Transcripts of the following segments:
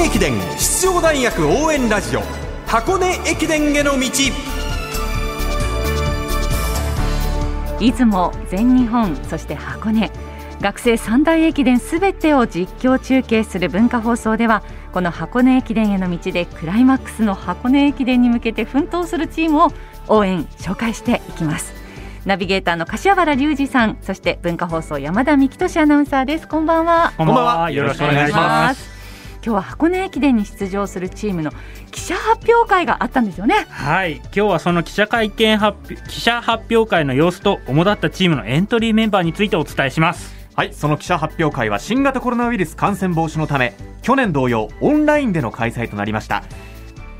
根駅伝出場大学応援ラジオ箱根駅伝への道。出雲全日本そして箱根。学生三大駅伝すべてを実況中継する文化放送ではこの箱根駅伝への道でクライマックスの箱根駅伝に向けて奮闘するチームを応援紹介していきます。ナビゲーターの柏原隆二さんそして文化放送山田美希俊アナウンサーです。こんばんは。こんばんは。よろしくお願いします今日は箱根駅伝に出場するチームの記者発表会があったんですよね。はい。今日はその記者会見発記者発表会の様子と主だったチームのエントリーメンバーについてお伝えします。はい。その記者発表会は新型コロナウイルス感染防止のため去年同様オンラインでの開催となりました。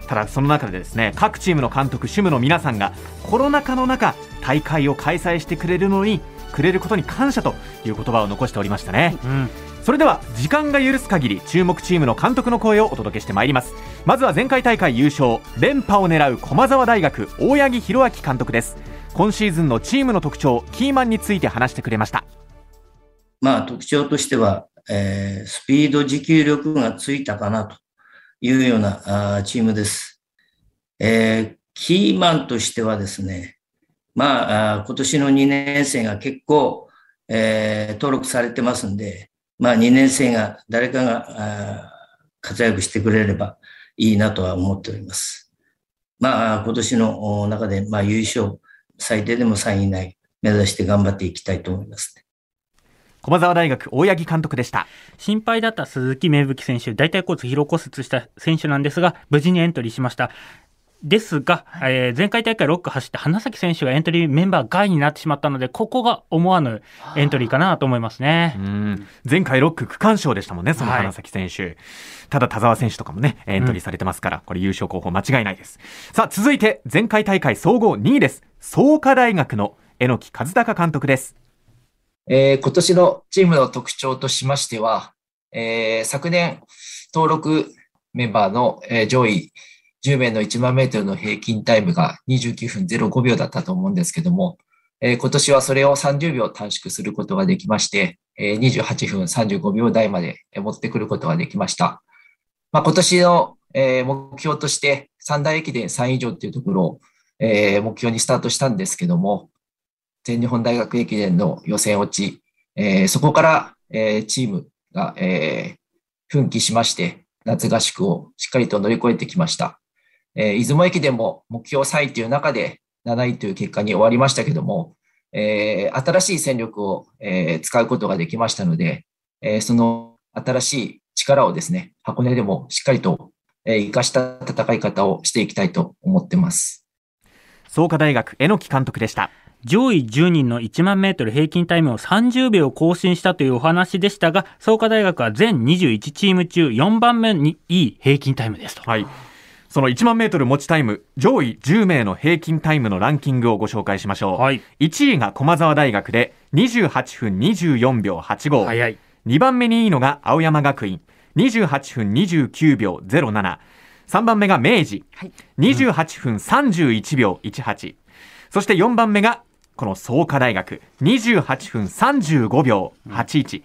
ただその中でですね各チームの監督主務の皆さんがコロナ禍の中大会を開催してくれるのにくれることに感謝という言葉を残しておりましたね、うんそれでは時間が許す限り注目チームの監督の声をお届けしてまいります。まずは前回大会優勝連覇を狙う駒澤大学大八木弘明監督です。今シーズンのチームの特徴キーマンについて話してくれました。まあ特徴としては、えー、スピード持久力がついたかなというようなあチームです、えー、キーマンとしてはですねまあ今年の2年生が結構、えー、登録されてますんでまあ2年生が誰かが活躍してくれればいいなとは思っております。まあ今年の中でまあ優勝最低でも3位以内目指して頑張っていきたいと思います、ね。駒澤大学大八木監督でした心配だった鈴木芽吹選手大腿骨疲労骨折した選手なんですが無事にエントリーしましたですが、はい、えー、前回大会6区走って花咲選手がエントリーメンバー外になってしまったので、ここが思わぬエントリーかなと思いますね。前回6区区間賞でしたもんね、その花咲選手。はい、ただ田澤選手とかもね、エントリーされてますから、うん、これ優勝候補間違いないです。さあ、続いて前回大会総合2位です。創価大学の榎木和孝監督です。えー、今年のチームの特徴としましては、えー、昨年登録メンバーの、えー、上位10名の1万メートルの平均タイムが29分05秒だったと思うんですけども、えー、今年はそれを30秒短縮することができまして、えー、28分35秒台まで持ってくることができました。まあ、今年の、えー、目標として三大駅伝3以上というところを、えー、目標にスタートしたんですけども、全日本大学駅伝の予選落ち、えー、そこから、えー、チームが、えー、奮起しまして、夏合宿をしっかりと乗り越えてきました。えー、出雲駅伝も目標3位という中で7位という結果に終わりましたけども、えー、新しい戦力を、えー、使うことができましたので、えー、その新しい力をですね、箱根でもしっかりと、えー、生かした戦い方をしていきたいと思ってます。創価大学榎木監督でした。上位10人の1万メートル平均タイムを30秒更新したというお話でしたが、創価大学は全21チーム中4番目にいい平均タイムですと。はい。その1万メートル持ちタイム、上位10名の平均タイムのランキングをご紹介しましょう。はい、1位が駒澤大学で28分24秒85。早い。2番目にいいのが青山学院、28分29秒07。3番目が明治、はい、28分31秒18。そして4番目がこの創価大学、28分35秒81。うん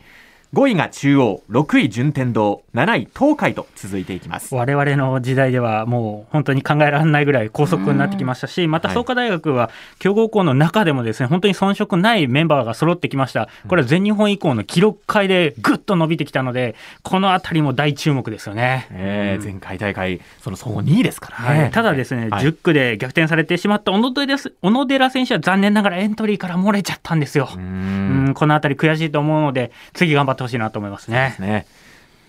5位が中央、6位順天堂、7位東海と続いていきます我々の時代ではもう本当に考えられないぐらい高速になってきましたし、また創価大学は強豪校の中でもですね、本当に遜色ないメンバーが揃ってきました。これは全日本以降の記録会でぐっと伸びてきたので、このあたりも大注目ですよね。えー、前回大会、その総合2位ですからね。はい、ただですね、はい、10区で逆転されてしまった小野寺小野寺選手は残念ながらエントリーから漏れちゃったんですよ。うんこのあたり悔しいと思うので、次頑張ってほしいなと思いますね。ね。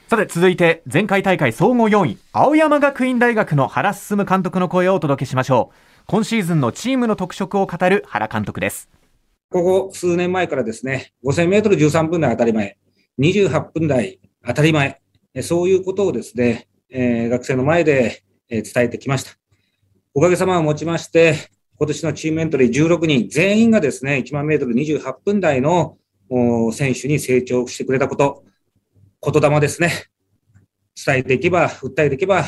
さて続いて前回大会総合4位青山学院大学の原進監督の声をお届けしましょう。今シーズンのチームの特色を語る原監督です。ここ数年前からですね5000メートル13分台当たり前28分台当たり前そういうことをですね、えー、学生の前で伝えてきました。おかげさまをもちまして今年のチームエントリー16人全員がですね1万メートル28分台の選手に成長してくれたこと、言霊ですね。伝えていけば、訴えていけば、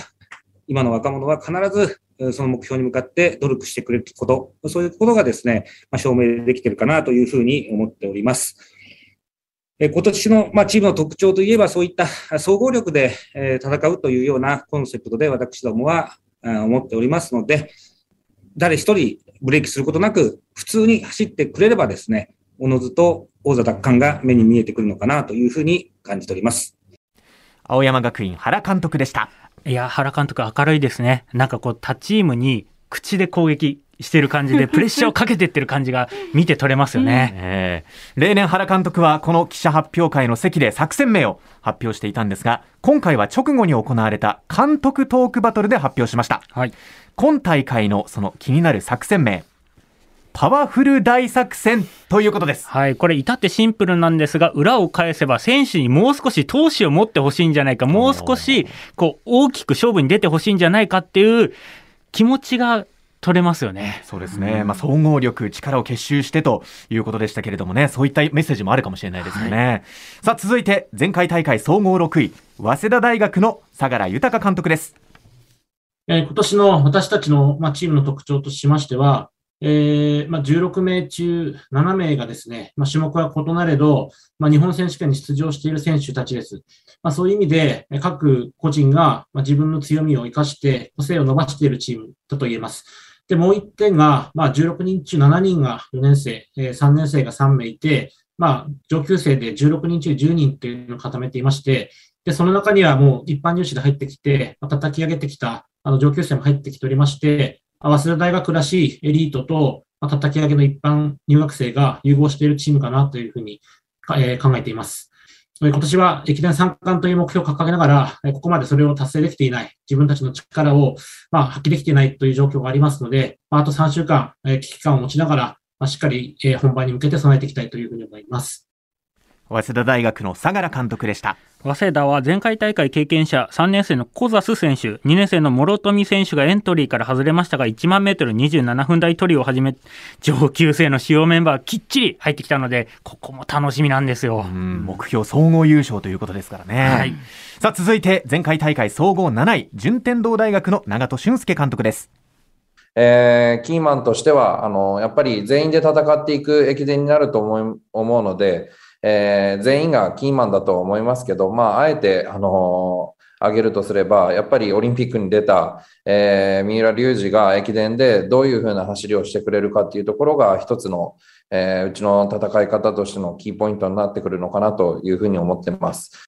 今の若者は必ずその目標に向かって努力してくれること、そういうことがですね、まあ、証明できてるかなというふうに思っております。え今年の、まあ、チームの特徴といえば、そういった総合力で、え戦うというようなコンセプトで私どもは思っておりますので、誰一人ブレーキすることなく、普通に走ってくれればですね、おのずと王座奪還が目に見えてくるのかなというふうに感じております。青山学院原監督でした。いや、原監督明るいですね。なんかこう、他チームに口で攻撃してる感じで、プレッシャーをかけてってる感じが見て取れますよね。えー、例年原監督はこの記者発表会の席で作戦名を発表していたんですが、今回は直後に行われた監督トークバトルで発表しました。はい、今大会のその気になる作戦名、パワフル大作戦ということです。はい、これ至ってシンプルなんですが、裏を返せば選手にもう少し闘志を持ってほしいんじゃないか、もう少しこう大きく勝負に出てほしいんじゃないかっていう気持ちが取れますよね。そうですね。まあ、総合力、力を結集してということでしたけれどもね、そういったメッセージもあるかもしれないですよね。はい、さあ、続いて、前回大会総合6位、早稲田大学の相良豊監督です。えー、今年の私たちの、まあ、チームの特徴としましては、えーまあ、16名中7名がですね、まあ、種目は異なれど、まあ、日本選手権に出場している選手たちです。まあ、そういう意味で、各個人が自分の強みを生かして、個性を伸ばしているチームだと言えます。で、もう一点が、まあ、16人中7人が4年生、えー、3年生が3名いて、まあ、上級生で16人中10人っていうのを固めていまして、で、その中にはもう一般入試で入ってきて、まあ、叩き上げてきたあの上級生も入ってきておりまして、早稲田大学らしいエリートと、まあ、叩き上げの一般入学生が融合しているチームかなというふうに、えー、考えています。今年は駅伝三冠という目標を掲げながら、ここまでそれを達成できていない、自分たちの力を、まあ、発揮できていないという状況がありますので、まあ、あと3週間、危機感を持ちながら、まあ、しっかり本番に向けて備えていきたいというふうに思います。早稲田大学の相良監督でした。早稲田は前回大会経験者3年生の小ザス選手、2年生の諸富選手がエントリーから外れましたが、1万メートル27分台トリをはじめ、上級生の主要メンバーきっちり入ってきたので、ここも楽しみなんですよ。目標総合優勝ということですからね。はい、さあ続いて、前回大会総合7位、順天堂大学の長門俊介監督です。えー、キーマンとしては、あの、やっぱり全員で戦っていく駅伝になると思い思うので、えー、全員がキーマンだと思いますけど、まあ、あえて、あの挙げるとすれば、やっぱりオリンピックに出た、えー、三浦龍司が駅伝でどういうふうな走りをしてくれるかっていうところが一つの、えー、うちの戦い方としてのキーポイントになってくるのかなというふうに思ってます。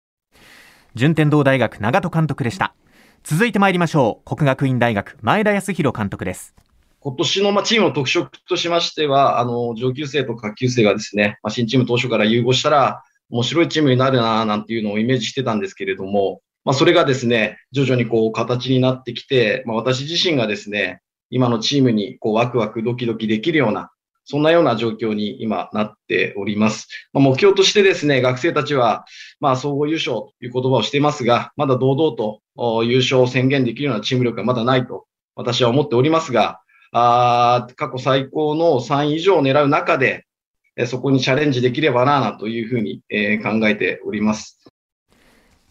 順天堂大学長門監督でした。続いて参りましょう。国学院大学前田康弘監督です。今年のまチームの特色としましては、あの、上級生と下級生がですね、ま、新チーム当初から融合したら、面白いチームになるな、なんていうのをイメージしてたんですけれども、まあ、それがですね、徐々にこう形になってきて、まあ、私自身がですね、今のチームにこうワクワクドキドキできるような、そんなような状況に今なっております。まあ、目標としてですね、学生たちは、まあ、総合優勝という言葉をしていますが、まだ堂々と優勝を宣言できるようなチーム力がまだないと私は思っておりますが、あ過去最高の3位以上を狙う中で、えそこにチャレンジできればなというふうに、えー、考えております。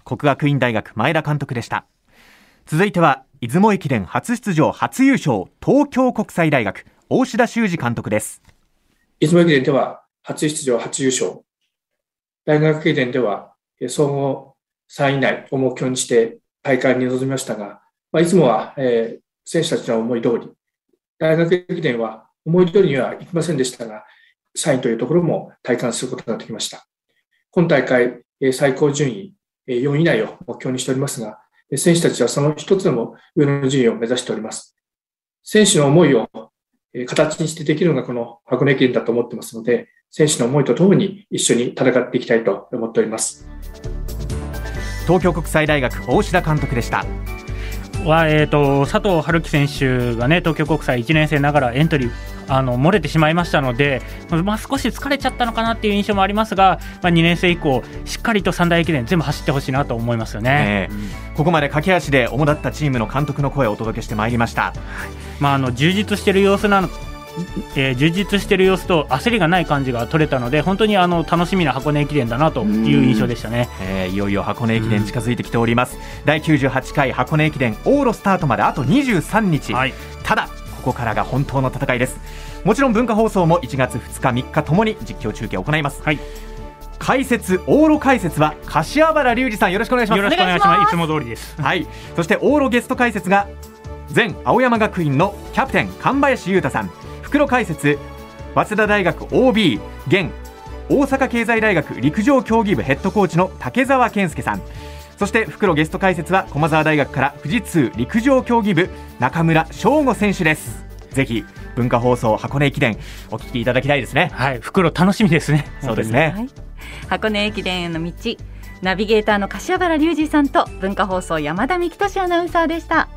国学院大学前田監督でした。続いては、出雲駅伝初出場初優勝、東京国際大学、大志田修二監督です。出雲駅伝では初出場初優勝。大学駅伝では総合3位以内を目標にして大会に臨みましたが、まあ、いつもは、えー、選手たちの思い通り、大学駅伝は思い通りにはいきませんでしたが、3位というところも体感することができました。今大会、最高順位4位以内を目標にしておりますが、選手たちはその一つでも上の順位を目指しております。選手の思いを形にしてできるのがこの箱根駅伝だと思ってますので、選手の思いとともに一緒に戦っていきたいと思っております。東京国際大学大志田監督でした。は、えーと、佐藤春樹選手が、ね、東京国際1年生ながらエントリーあの漏れてしまいましたので、まあ、少し疲れちゃったのかなっていう印象もありますが、まあ、2年生以降、しっかりと三大駅伝全部走ってほしいなと思いますよね、えー、ここまで駆け足で主だったチームの監督の声をお届けしてまいりました、まあ、あの充実している様子なのえー、充実している様子と焦りがない感じが取れたので本当にあの楽しみな箱根駅伝だなという印象でしたね、えー、いよいよ箱根駅伝近づいてきております。第98回箱根駅伝往路スタートまであと23日、はい、ただここからが本当の戦いです。もちろん文化放送も1月2日3日ともに実況中継を行います、はい。解説往路解説は柏原隆二さん。よろしくお願いします。よろしくお願いします。いつも通りです。はい。そして往路ゲスト解説が前青山学院のキャプテン神林雄太さん袋解説。早稲田大学 OB 現大阪経済大学陸上競技部ヘッドコーチの竹澤健介さん。そして袋ゲスト解説は駒澤大学から富士通陸上競技部中村翔吾選手です。ぜひ文化放送箱根駅伝お聞きいただきたいですね。はい袋楽しみですね。そうですね、はい、箱根駅伝への道ナビゲーターの柏原隆二さんと文化放送山田美希俊アナウンサーでした